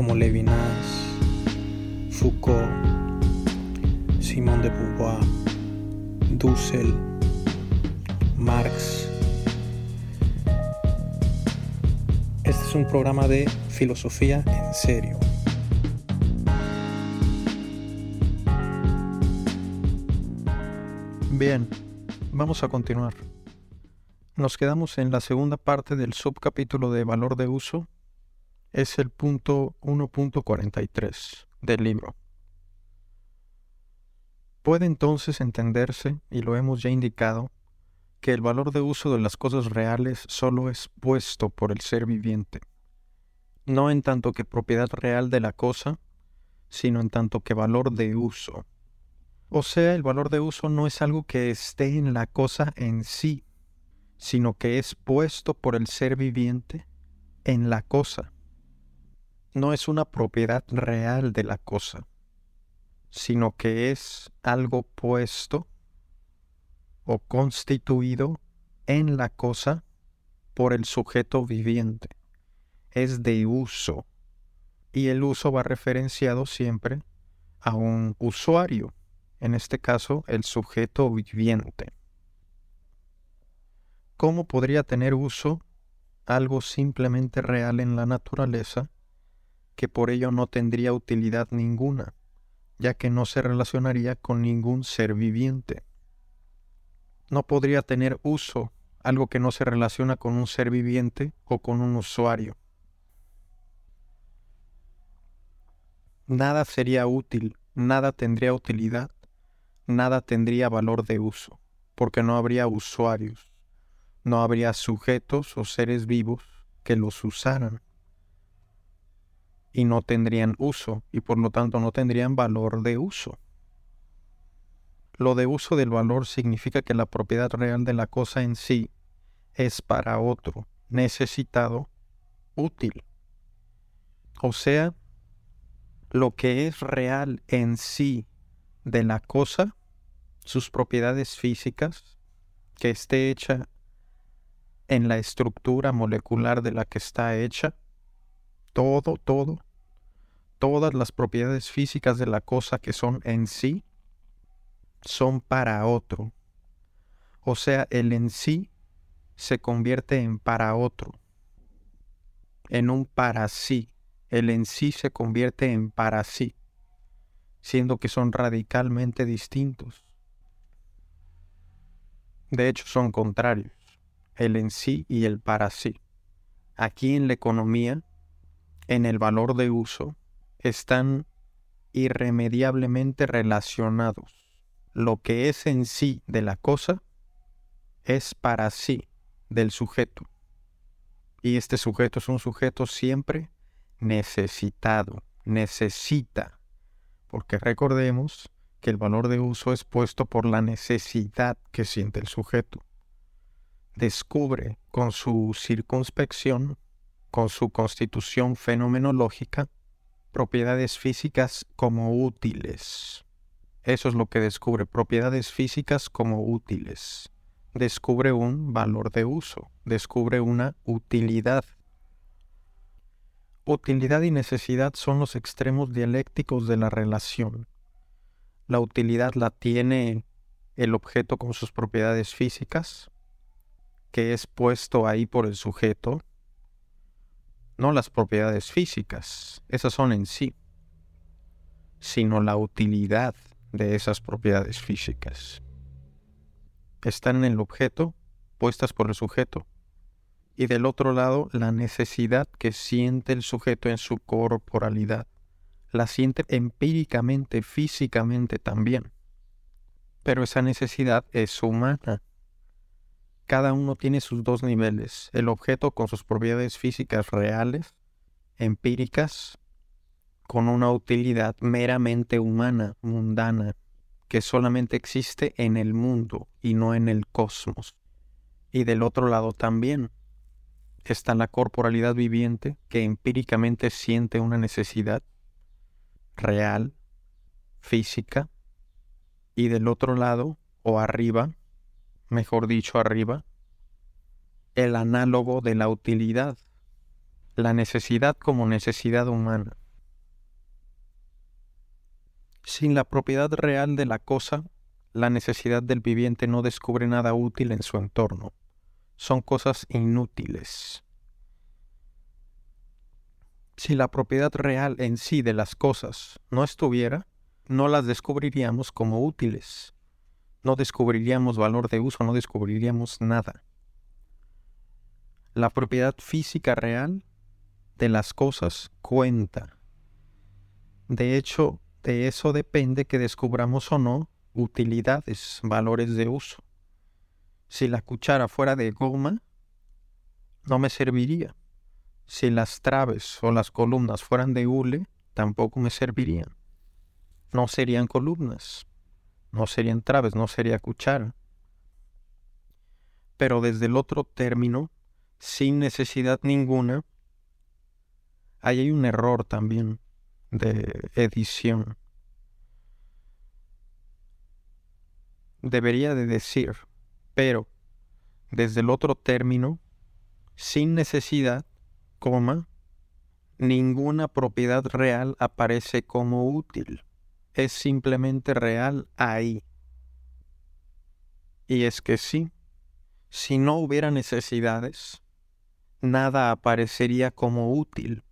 como Levinas, Foucault, Simón de Beauvoir, Dussel, Marx. Este es un programa de filosofía en serio. Bien, vamos a continuar. Nos quedamos en la segunda parte del subcapítulo de valor de uso. Es el punto 1.43 del libro. Puede entonces entenderse, y lo hemos ya indicado, que el valor de uso de las cosas reales solo es puesto por el ser viviente, no en tanto que propiedad real de la cosa, sino en tanto que valor de uso. O sea, el valor de uso no es algo que esté en la cosa en sí, sino que es puesto por el ser viviente en la cosa. No es una propiedad real de la cosa, sino que es algo puesto o constituido en la cosa por el sujeto viviente. Es de uso. Y el uso va referenciado siempre a un usuario en este caso el sujeto viviente. ¿Cómo podría tener uso algo simplemente real en la naturaleza que por ello no tendría utilidad ninguna, ya que no se relacionaría con ningún ser viviente? No podría tener uso algo que no se relaciona con un ser viviente o con un usuario. Nada sería útil, nada tendría utilidad nada tendría valor de uso, porque no habría usuarios, no habría sujetos o seres vivos que los usaran y no tendrían uso y por lo tanto no tendrían valor de uso. Lo de uso del valor significa que la propiedad real de la cosa en sí es para otro, necesitado, útil. O sea, lo que es real en sí de la cosa sus propiedades físicas, que esté hecha en la estructura molecular de la que está hecha, todo, todo, todas las propiedades físicas de la cosa que son en sí, son para otro. O sea, el en sí se convierte en para otro, en un para sí. El en sí se convierte en para sí, siendo que son radicalmente distintos. De hecho, son contrarios, el en sí y el para sí. Aquí en la economía, en el valor de uso, están irremediablemente relacionados. Lo que es en sí de la cosa es para sí del sujeto. Y este sujeto es un sujeto siempre necesitado, necesita. Porque recordemos que el valor de uso es puesto por la necesidad que siente el sujeto. Descubre con su circunspección, con su constitución fenomenológica, propiedades físicas como útiles. Eso es lo que descubre, propiedades físicas como útiles. Descubre un valor de uso, descubre una utilidad. Utilidad y necesidad son los extremos dialécticos de la relación la utilidad la tiene el objeto con sus propiedades físicas, que es puesto ahí por el sujeto, no las propiedades físicas, esas son en sí, sino la utilidad de esas propiedades físicas. Están en el objeto, puestas por el sujeto, y del otro lado la necesidad que siente el sujeto en su corporalidad la siente empíricamente, físicamente también. Pero esa necesidad es humana. Cada uno tiene sus dos niveles, el objeto con sus propiedades físicas reales, empíricas, con una utilidad meramente humana, mundana, que solamente existe en el mundo y no en el cosmos. Y del otro lado también está la corporalidad viviente que empíricamente siente una necesidad real, física, y del otro lado, o arriba, mejor dicho arriba, el análogo de la utilidad, la necesidad como necesidad humana. Sin la propiedad real de la cosa, la necesidad del viviente no descubre nada útil en su entorno. Son cosas inútiles. Si la propiedad real en sí de las cosas no estuviera, no las descubriríamos como útiles. No descubriríamos valor de uso, no descubriríamos nada. La propiedad física real de las cosas cuenta. De hecho, de eso depende que descubramos o no utilidades, valores de uso. Si la cuchara fuera de goma, no me serviría. Si las traves o las columnas fueran de hule, tampoco me servirían. No serían columnas, no serían traves, no sería cuchara. Pero desde el otro término, sin necesidad ninguna, ahí hay un error también de edición. Debería de decir, pero desde el otro término, sin necesidad, coma, ninguna propiedad real aparece como útil. Es simplemente real ahí. Y es que sí, si no hubiera necesidades, nada aparecería como útil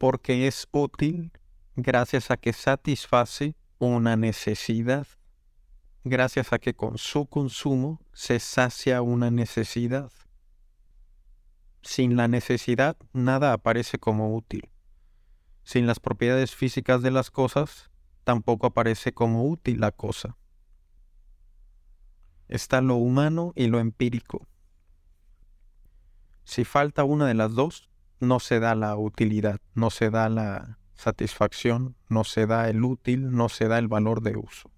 porque es útil gracias a que satisface una necesidad, gracias a que con su consumo se sacia una necesidad. Sin la necesidad nada aparece como útil. Sin las propiedades físicas de las cosas, tampoco aparece como útil la cosa. Está lo humano y lo empírico. Si falta una de las dos, no se da la utilidad, no se da la satisfacción, no se da el útil, no se da el valor de uso.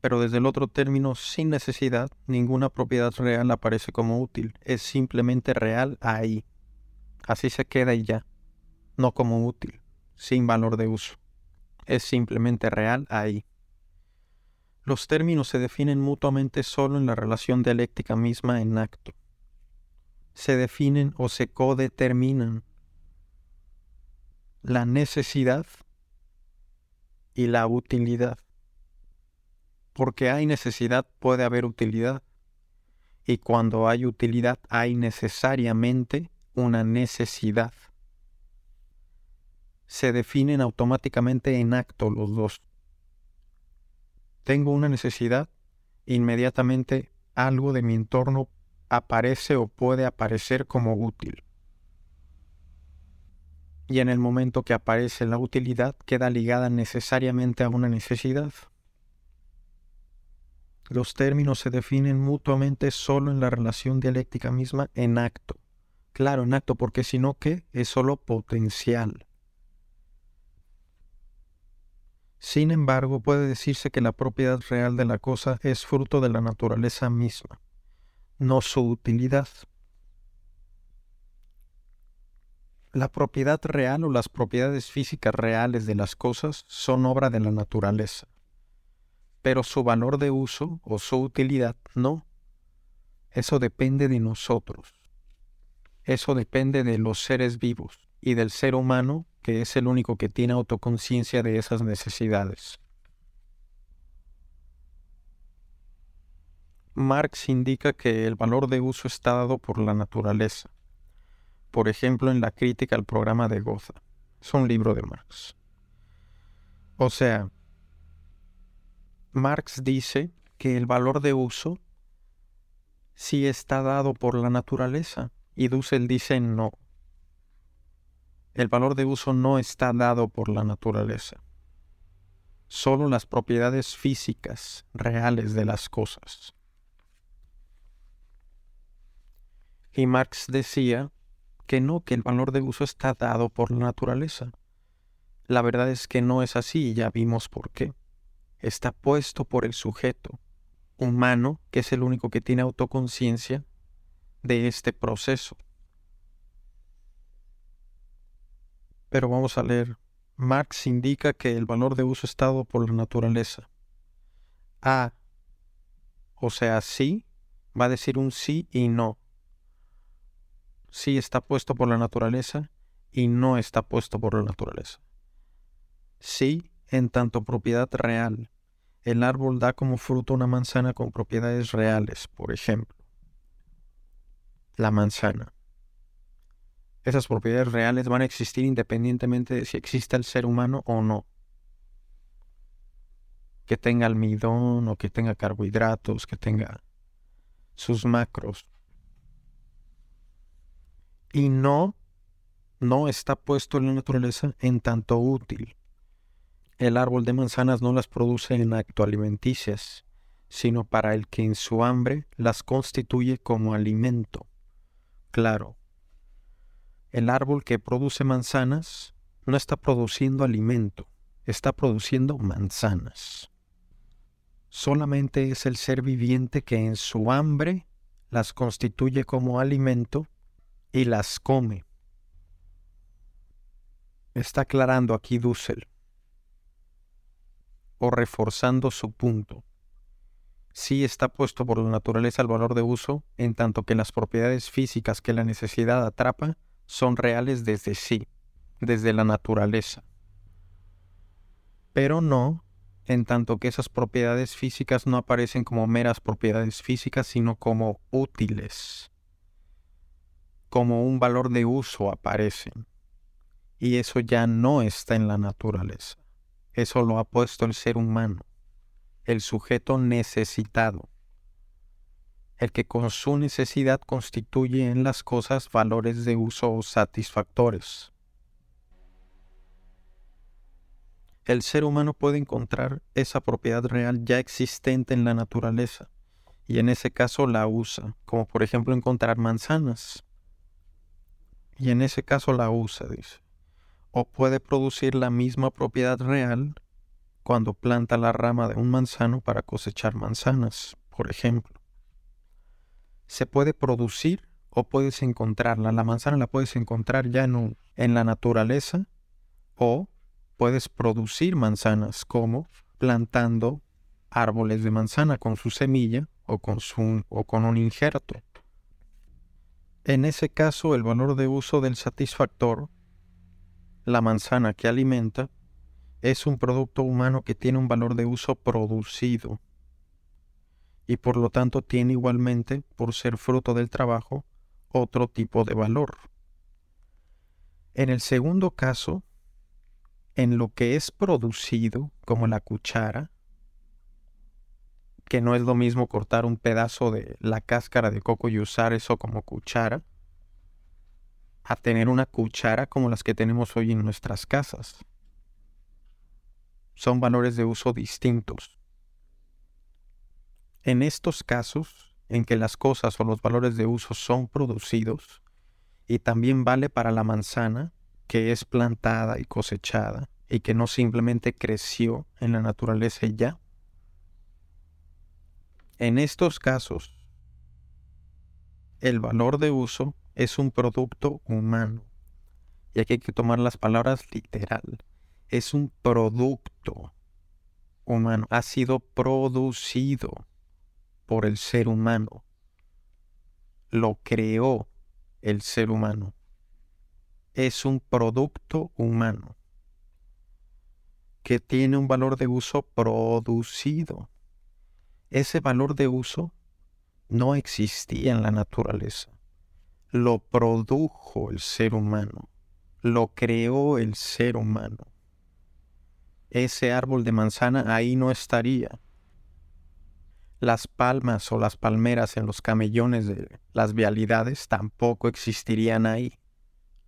Pero desde el otro término, sin necesidad, ninguna propiedad real aparece como útil, es simplemente real ahí. Así se queda y ya, no como útil, sin valor de uso. Es simplemente real ahí. Los términos se definen mutuamente solo en la relación dialéctica misma en acto se definen o se codeterminan la necesidad y la utilidad. Porque hay necesidad puede haber utilidad. Y cuando hay utilidad hay necesariamente una necesidad. Se definen automáticamente en acto los dos. Tengo una necesidad, inmediatamente algo de mi entorno aparece o puede aparecer como útil. Y en el momento que aparece la utilidad queda ligada necesariamente a una necesidad. Los términos se definen mutuamente solo en la relación dialéctica misma en acto. Claro, en acto, porque si no, ¿qué? Es solo potencial. Sin embargo, puede decirse que la propiedad real de la cosa es fruto de la naturaleza misma no su utilidad. La propiedad real o las propiedades físicas reales de las cosas son obra de la naturaleza, pero su valor de uso o su utilidad no. Eso depende de nosotros. Eso depende de los seres vivos y del ser humano que es el único que tiene autoconciencia de esas necesidades. Marx indica que el valor de uso está dado por la naturaleza. Por ejemplo, en la crítica al programa de Goza. Es un libro de Marx. O sea, Marx dice que el valor de uso sí está dado por la naturaleza y Dussel dice no. El valor de uso no está dado por la naturaleza. Solo las propiedades físicas reales de las cosas. Y Marx decía que no, que el valor de uso está dado por la naturaleza. La verdad es que no es así y ya vimos por qué. Está puesto por el sujeto humano, que es el único que tiene autoconciencia de este proceso. Pero vamos a leer. Marx indica que el valor de uso está dado por la naturaleza. A, o sea, sí, va a decir un sí y no. Sí está puesto por la naturaleza y no está puesto por la naturaleza. Sí, en tanto propiedad real. El árbol da como fruto una manzana con propiedades reales, por ejemplo. La manzana. Esas propiedades reales van a existir independientemente de si existe el ser humano o no. Que tenga almidón o que tenga carbohidratos, que tenga sus macros. Y no, no está puesto en la naturaleza en tanto útil. El árbol de manzanas no las produce en acto alimenticias, sino para el que en su hambre las constituye como alimento. Claro, el árbol que produce manzanas no está produciendo alimento, está produciendo manzanas. Solamente es el ser viviente que en su hambre las constituye como alimento y las come. Está aclarando aquí Dussel, o reforzando su punto. Sí está puesto por la naturaleza el valor de uso, en tanto que las propiedades físicas que la necesidad atrapa son reales desde sí, desde la naturaleza. Pero no en tanto que esas propiedades físicas no aparecen como meras propiedades físicas, sino como útiles, como un valor de uso aparecen. Y eso ya no está en la naturaleza. Eso lo ha puesto el ser humano, el sujeto necesitado el que con su necesidad constituye en las cosas valores de uso satisfactores. El ser humano puede encontrar esa propiedad real ya existente en la naturaleza, y en ese caso la usa, como por ejemplo encontrar manzanas. Y en ese caso la usa, dice. O puede producir la misma propiedad real cuando planta la rama de un manzano para cosechar manzanas, por ejemplo se puede producir o puedes encontrarla. La manzana la puedes encontrar ya en, en la naturaleza o puedes producir manzanas como plantando árboles de manzana con su semilla o con, su, o con un injerto. En ese caso, el valor de uso del satisfactor, la manzana que alimenta, es un producto humano que tiene un valor de uso producido y por lo tanto tiene igualmente, por ser fruto del trabajo, otro tipo de valor. En el segundo caso, en lo que es producido, como la cuchara, que no es lo mismo cortar un pedazo de la cáscara de coco y usar eso como cuchara, a tener una cuchara como las que tenemos hoy en nuestras casas. Son valores de uso distintos. En estos casos, en que las cosas o los valores de uso son producidos, y también vale para la manzana, que es plantada y cosechada, y que no simplemente creció en la naturaleza y ya. En estos casos, el valor de uso es un producto humano. Y aquí hay que tomar las palabras literal. Es un producto humano. Ha sido producido por el ser humano. Lo creó el ser humano. Es un producto humano que tiene un valor de uso producido. Ese valor de uso no existía en la naturaleza. Lo produjo el ser humano. Lo creó el ser humano. Ese árbol de manzana ahí no estaría las palmas o las palmeras en los camellones de las vialidades tampoco existirían ahí.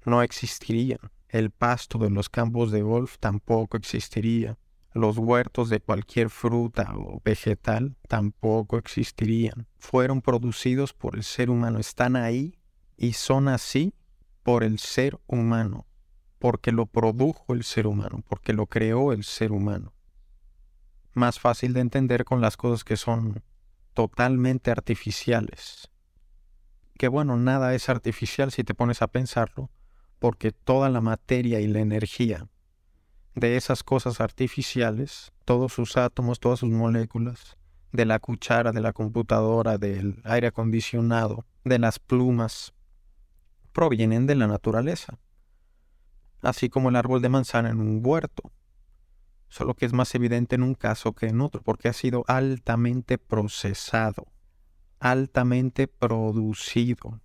No existirían. El pasto de los campos de golf tampoco existiría. Los huertos de cualquier fruta o vegetal tampoco existirían. Fueron producidos por el ser humano, están ahí y son así por el ser humano, porque lo produjo el ser humano, porque lo creó el ser humano. Más fácil de entender con las cosas que son totalmente artificiales. Que bueno, nada es artificial si te pones a pensarlo, porque toda la materia y la energía de esas cosas artificiales, todos sus átomos, todas sus moléculas, de la cuchara, de la computadora, del aire acondicionado, de las plumas, provienen de la naturaleza. Así como el árbol de manzana en un huerto. Solo que es más evidente en un caso que en otro, porque ha sido altamente procesado, altamente producido.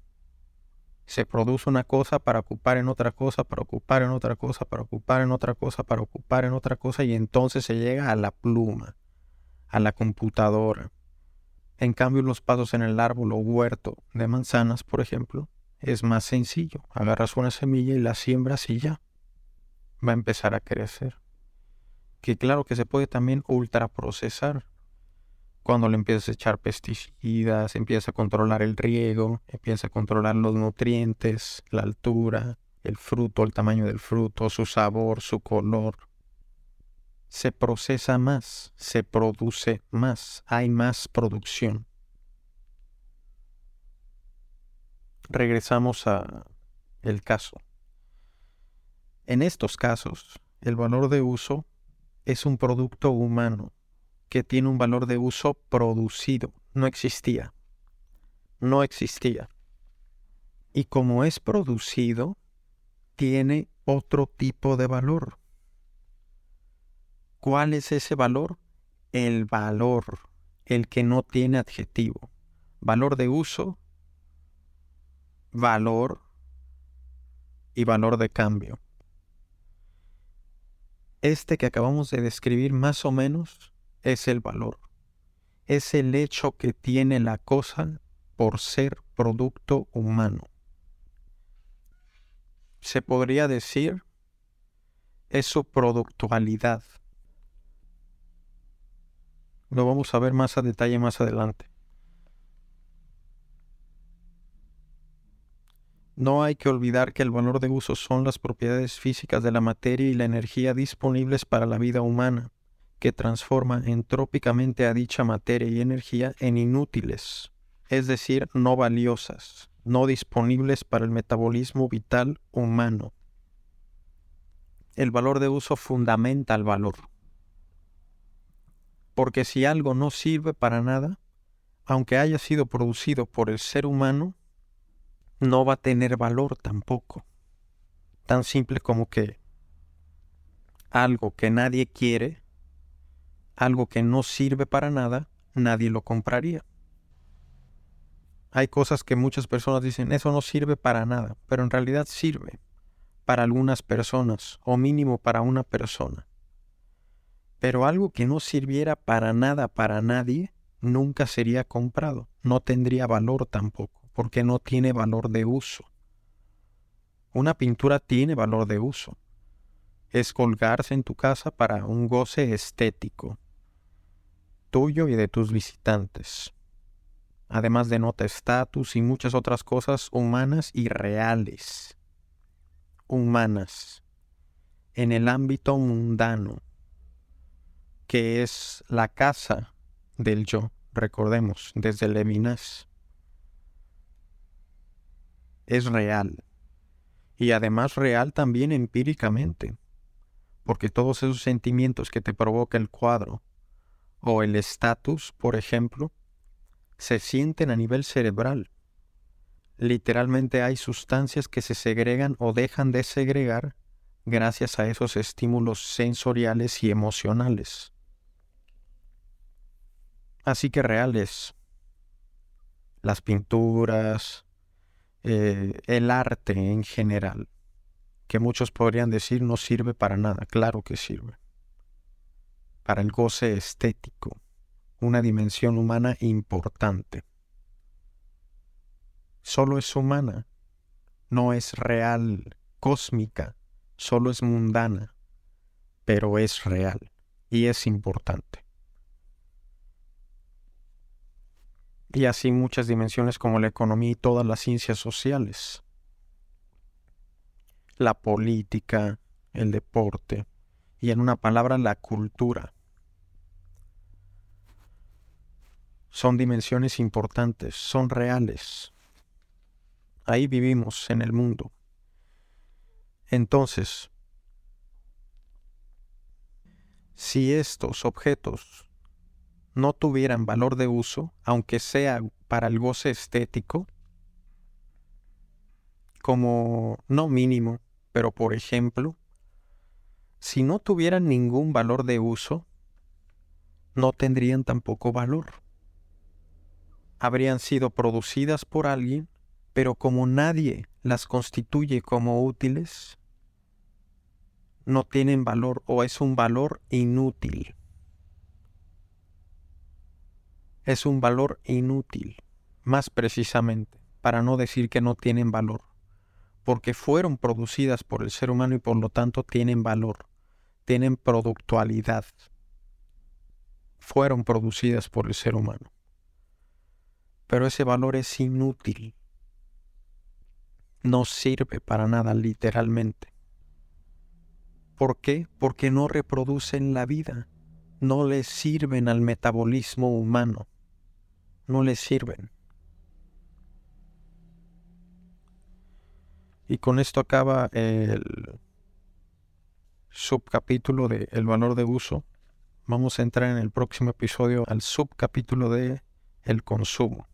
Se produce una cosa para ocupar en otra cosa, para ocupar en otra cosa, para ocupar en otra cosa, para ocupar en otra cosa, y entonces se llega a la pluma a la computadora. En cambio, los pasos en el árbol o huerto de manzanas, por ejemplo, es más sencillo. Agarras una semilla y la siembras y ya va a empezar a crecer. Que claro que se puede también ultraprocesar. Cuando le empiezas a echar pesticidas, empieza a controlar el riego, empieza a controlar los nutrientes, la altura, el fruto, el tamaño del fruto, su sabor, su color se procesa más, se produce más, hay más producción. Regresamos a el caso. En estos casos, el valor de uso es un producto humano que tiene un valor de uso producido, no existía. No existía. Y como es producido, tiene otro tipo de valor ¿Cuál es ese valor? El valor, el que no tiene adjetivo. Valor de uso, valor y valor de cambio. Este que acabamos de describir más o menos es el valor. Es el hecho que tiene la cosa por ser producto humano. Se podría decir es su productualidad. Lo vamos a ver más a detalle más adelante. No hay que olvidar que el valor de uso son las propiedades físicas de la materia y la energía disponibles para la vida humana, que transforma entrópicamente a dicha materia y energía en inútiles, es decir, no valiosas, no disponibles para el metabolismo vital humano. El valor de uso fundamenta el valor porque si algo no sirve para nada, aunque haya sido producido por el ser humano, no va a tener valor tampoco. Tan simple como que algo que nadie quiere, algo que no sirve para nada, nadie lo compraría. Hay cosas que muchas personas dicen, eso no sirve para nada, pero en realidad sirve para algunas personas, o mínimo para una persona. Pero algo que no sirviera para nada para nadie, nunca sería comprado. No tendría valor tampoco, porque no tiene valor de uso. Una pintura tiene valor de uso. Es colgarse en tu casa para un goce estético, tuyo y de tus visitantes. Además de nota estatus y muchas otras cosas humanas y reales. Humanas. En el ámbito mundano que es la casa del yo, recordemos, desde Levinas. Es real. Y además real también empíricamente, porque todos esos sentimientos que te provoca el cuadro o el estatus, por ejemplo, se sienten a nivel cerebral. Literalmente hay sustancias que se segregan o dejan de segregar gracias a esos estímulos sensoriales y emocionales así que reales. Las pinturas, eh, el arte en general, que muchos podrían decir no sirve para nada, claro que sirve. Para el goce estético, una dimensión humana importante. Solo es humana, no es real, cósmica, solo es mundana, pero es real y es importante. Y así muchas dimensiones como la economía y todas las ciencias sociales. la política, el deporte y en una palabra la cultura. Son dimensiones importantes, son reales. Ahí vivimos en el mundo. Entonces, si estos objetos no tuvieran valor de uso, aunque sea para el goce estético, como no mínimo, pero por ejemplo, si no tuvieran ningún valor de uso, no tendrían tampoco valor. Habrían sido producidas por alguien, pero como nadie las constituye como útiles, no tienen valor o es un valor inútil. Es un valor inútil, más precisamente, para no decir que no tienen valor porque fueron producidas por el ser humano y por lo tanto tienen valor, tienen productualidad. Fueron producidas por el ser humano. Pero ese valor es inútil. No sirve para nada literalmente. ¿Por qué? Porque no reproducen la vida. No le sirven al metabolismo humano. No le sirven. Y con esto acaba el subcapítulo de El valor de uso. Vamos a entrar en el próximo episodio al subcapítulo de El consumo.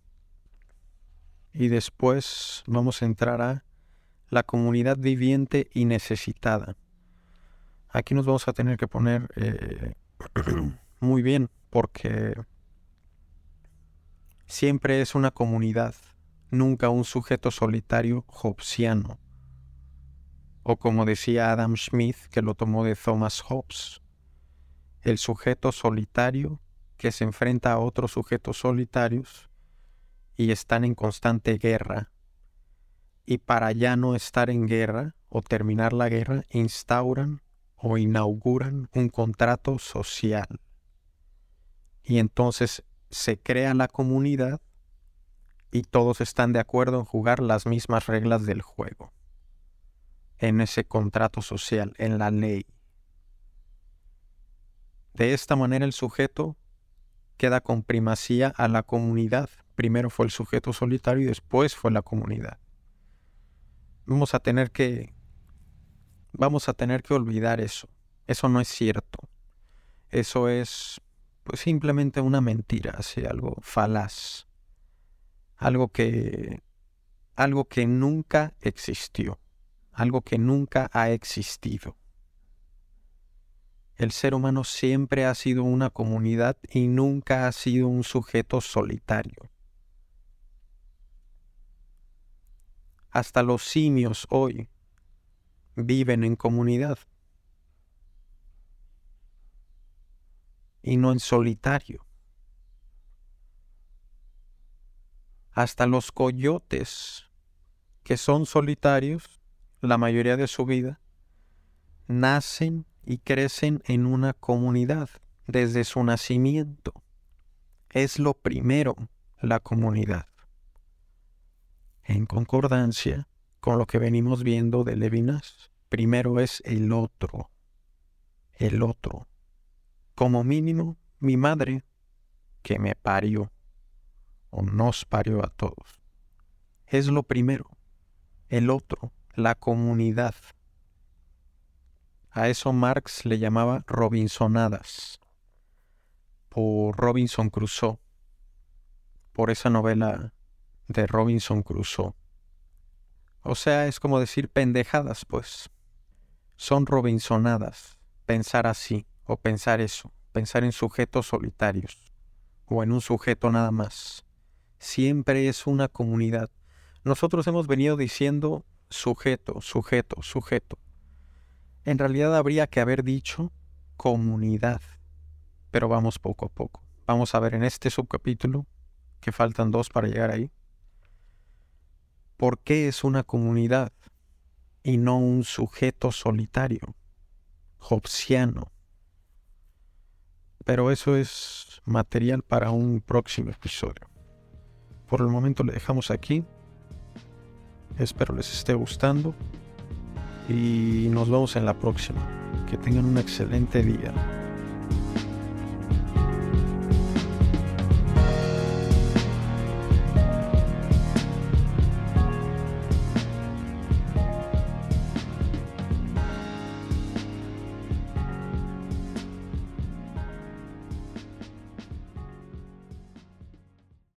Y después vamos a entrar a la comunidad viviente y necesitada. Aquí nos vamos a tener que poner eh, muy bien porque siempre es una comunidad, nunca un sujeto solitario hobbesiano o como decía Adam Smith, que lo tomó de Thomas Hobbes, el sujeto solitario que se enfrenta a otros sujetos solitarios y están en constante guerra. Y para ya no estar en guerra o terminar la guerra, instauran o inauguran un contrato social. Y entonces se crea la comunidad y todos están de acuerdo en jugar las mismas reglas del juego en ese contrato social, en la ley. De esta manera el sujeto queda con primacía a la comunidad. Primero fue el sujeto solitario y después fue la comunidad. Vamos a tener que vamos a tener que olvidar eso. Eso no es cierto. Eso es pues simplemente una mentira, así algo falaz. Algo que algo que nunca existió algo que nunca ha existido. El ser humano siempre ha sido una comunidad y nunca ha sido un sujeto solitario. Hasta los simios hoy viven en comunidad y no en solitario. Hasta los coyotes que son solitarios la mayoría de su vida, nacen y crecen en una comunidad desde su nacimiento. Es lo primero, la comunidad. En concordancia con lo que venimos viendo de Levinas, primero es el otro, el otro. Como mínimo, mi madre, que me parió, o nos parió a todos. Es lo primero, el otro, la comunidad. A eso Marx le llamaba Robinsonadas, por Robinson Crusoe, por esa novela de Robinson Crusoe. O sea, es como decir pendejadas, pues. Son Robinsonadas, pensar así, o pensar eso, pensar en sujetos solitarios, o en un sujeto nada más. Siempre es una comunidad. Nosotros hemos venido diciendo sujeto, sujeto, sujeto. En realidad habría que haber dicho comunidad, pero vamos poco a poco. Vamos a ver en este subcapítulo, que faltan dos para llegar ahí, por qué es una comunidad y no un sujeto solitario, hobbesiano. Pero eso es material para un próximo episodio. Por el momento le dejamos aquí. Espero les esté gustando. y nos vemos en la próxima. Que tengan un excelente día.